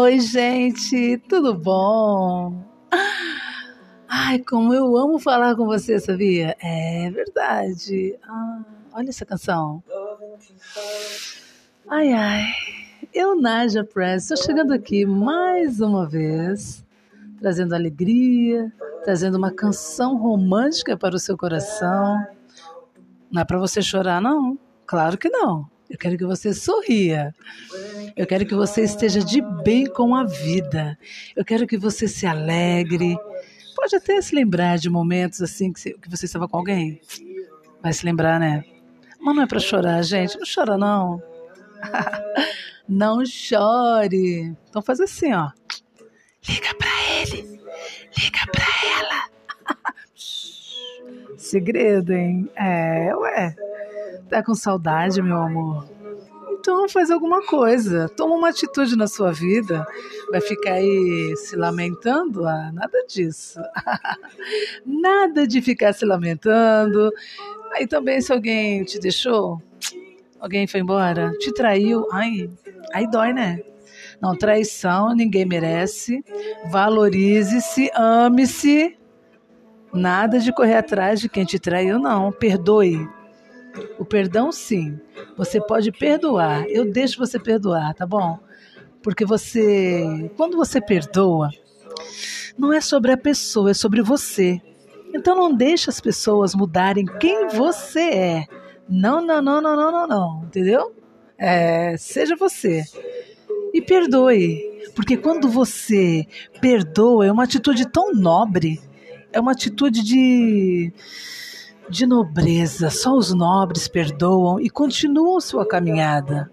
Oi, gente, tudo bom? Ai, como eu amo falar com você, sabia? É verdade. Ah, olha essa canção. Ai, ai. Eu, Naja Press, estou chegando aqui mais uma vez, trazendo alegria, trazendo uma canção romântica para o seu coração. Não é para você chorar, não. Claro que não. Eu quero que você sorria. Eu quero que você esteja de bem com a vida. Eu quero que você se alegre. Pode até se lembrar de momentos assim que você estava com alguém. Vai se lembrar, né? Mas não é para chorar, gente. Não chora, não. não chore. Então faz assim, ó. Liga para ele. Liga para ela. Segredo, hein? É, ué. Tá com saudade, meu amor? Então faz alguma coisa, toma uma atitude na sua vida. Vai ficar aí se lamentando? Ah, nada disso. nada de ficar se lamentando. Aí também se alguém te deixou, alguém foi embora, te traiu, ai, aí dói, né? Não, traição ninguém merece. Valorize-se, ame-se. Nada de correr atrás de quem te traiu, não. Perdoe. O perdão, sim. Você pode perdoar. Eu deixo você perdoar, tá bom? Porque você, quando você perdoa, não é sobre a pessoa, é sobre você. Então não deixe as pessoas mudarem quem você é. Não, não, não, não, não, não, não. Entendeu? É, seja você. E perdoe. Porque quando você perdoa, é uma atitude tão nobre. É uma atitude de de nobreza. Só os nobres perdoam e continuam sua caminhada.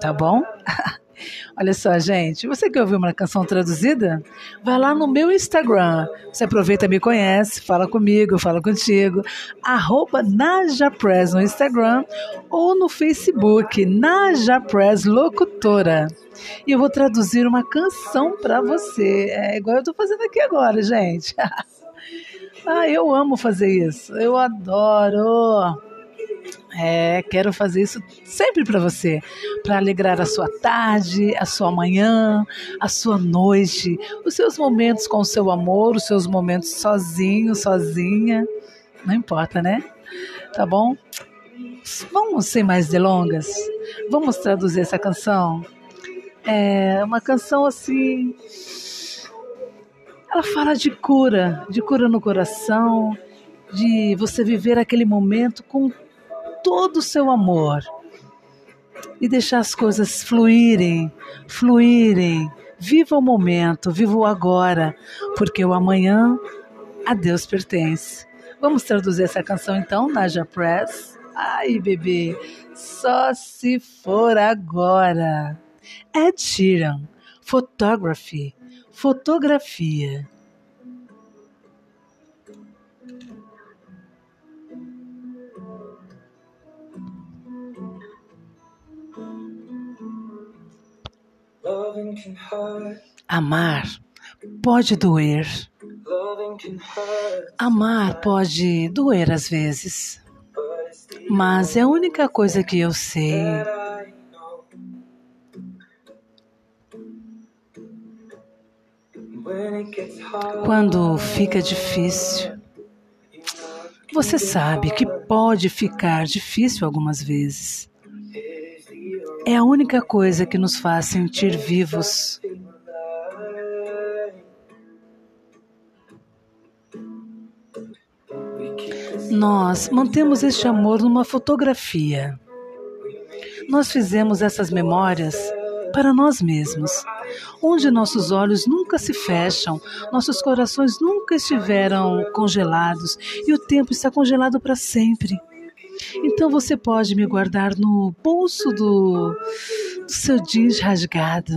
Tá bom? Olha só, gente, você quer ouvir uma canção traduzida? Vai lá no meu Instagram. Você aproveita me conhece, fala comigo, fala contigo. Arroba Najapress no Instagram ou no Facebook, Najapress Locutora. E eu vou traduzir uma canção para você. É igual eu tô fazendo aqui agora, gente. Ah, eu amo fazer isso. Eu adoro. É, quero fazer isso sempre para você, para alegrar a sua tarde, a sua manhã, a sua noite, os seus momentos com o seu amor, os seus momentos sozinho, sozinha, não importa, né? Tá bom? Vamos sem mais delongas, vamos traduzir essa canção. É uma canção assim ela fala de cura, de cura no coração, de você viver aquele momento com todo o seu amor e deixar as coisas fluírem, fluírem. Viva o momento, viva o agora, porque o amanhã a Deus pertence. Vamos traduzir essa canção então, Naja Press? Ai, bebê, só se for agora. Ed Sheeran, Photography Fotografia. Amar pode doer. Amar pode doer às vezes. Mas é a única coisa que eu sei Quando fica difícil, você sabe que pode ficar difícil algumas vezes. É a única coisa que nos faz sentir vivos. Nós mantemos este amor numa fotografia. Nós fizemos essas memórias para nós mesmos, onde nossos olhos nunca se fecham, nossos corações nunca estiveram congelados e o tempo está congelado para sempre. Então você pode me guardar no bolso do, do seu jeans rasgado,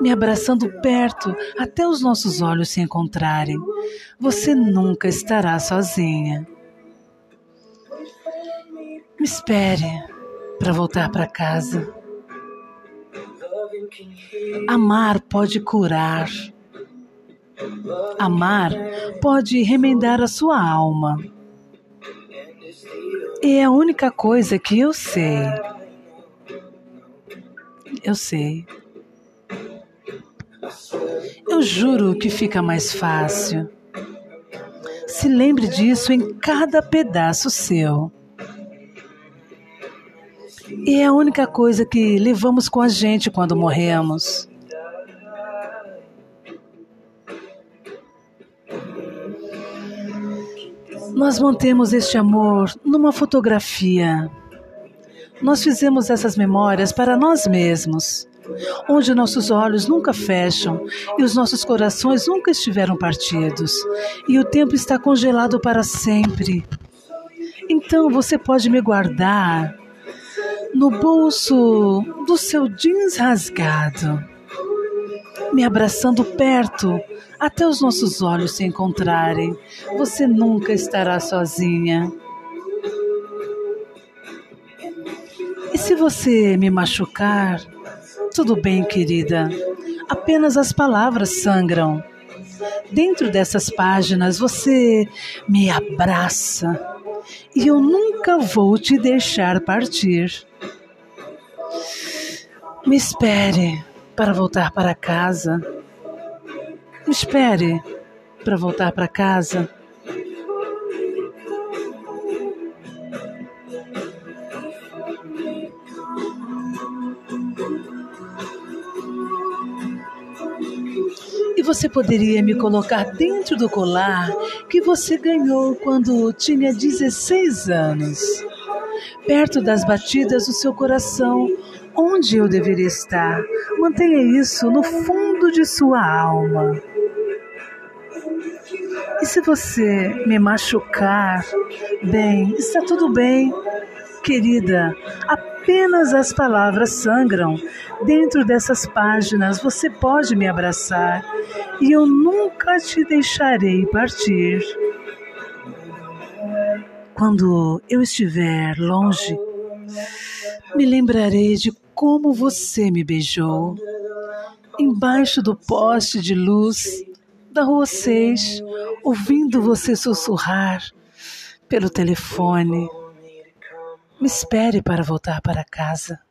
me abraçando perto até os nossos olhos se encontrarem. Você nunca estará sozinha. Me espere para voltar para casa. Amar pode curar. Amar pode remendar a sua alma. E é a única coisa que eu sei. Eu sei. Eu juro que fica mais fácil. Se lembre disso em cada pedaço seu. E é a única coisa que levamos com a gente quando morremos. Nós mantemos este amor numa fotografia. Nós fizemos essas memórias para nós mesmos, onde nossos olhos nunca fecham e os nossos corações nunca estiveram partidos, e o tempo está congelado para sempre. Então você pode me guardar no bolso do seu jeans rasgado, me abraçando perto até os nossos olhos se encontrarem. Você nunca estará sozinha. E se você me machucar, tudo bem, querida. Apenas as palavras sangram. Dentro dessas páginas você me abraça e eu nunca vou te deixar partir. Me espere para voltar para casa. Me espere para voltar para casa. Você poderia me colocar dentro do colar que você ganhou quando tinha 16 anos, perto das batidas do seu coração, onde eu deveria estar. Mantenha isso no fundo de sua alma. E se você me machucar, bem, está tudo bem, querida. Apenas as palavras sangram. Dentro dessas páginas você pode me abraçar e eu nunca te deixarei partir. Quando eu estiver longe, me lembrarei de como você me beijou embaixo do poste de luz da rua 6, ouvindo você sussurrar pelo telefone. Me espere para voltar para casa.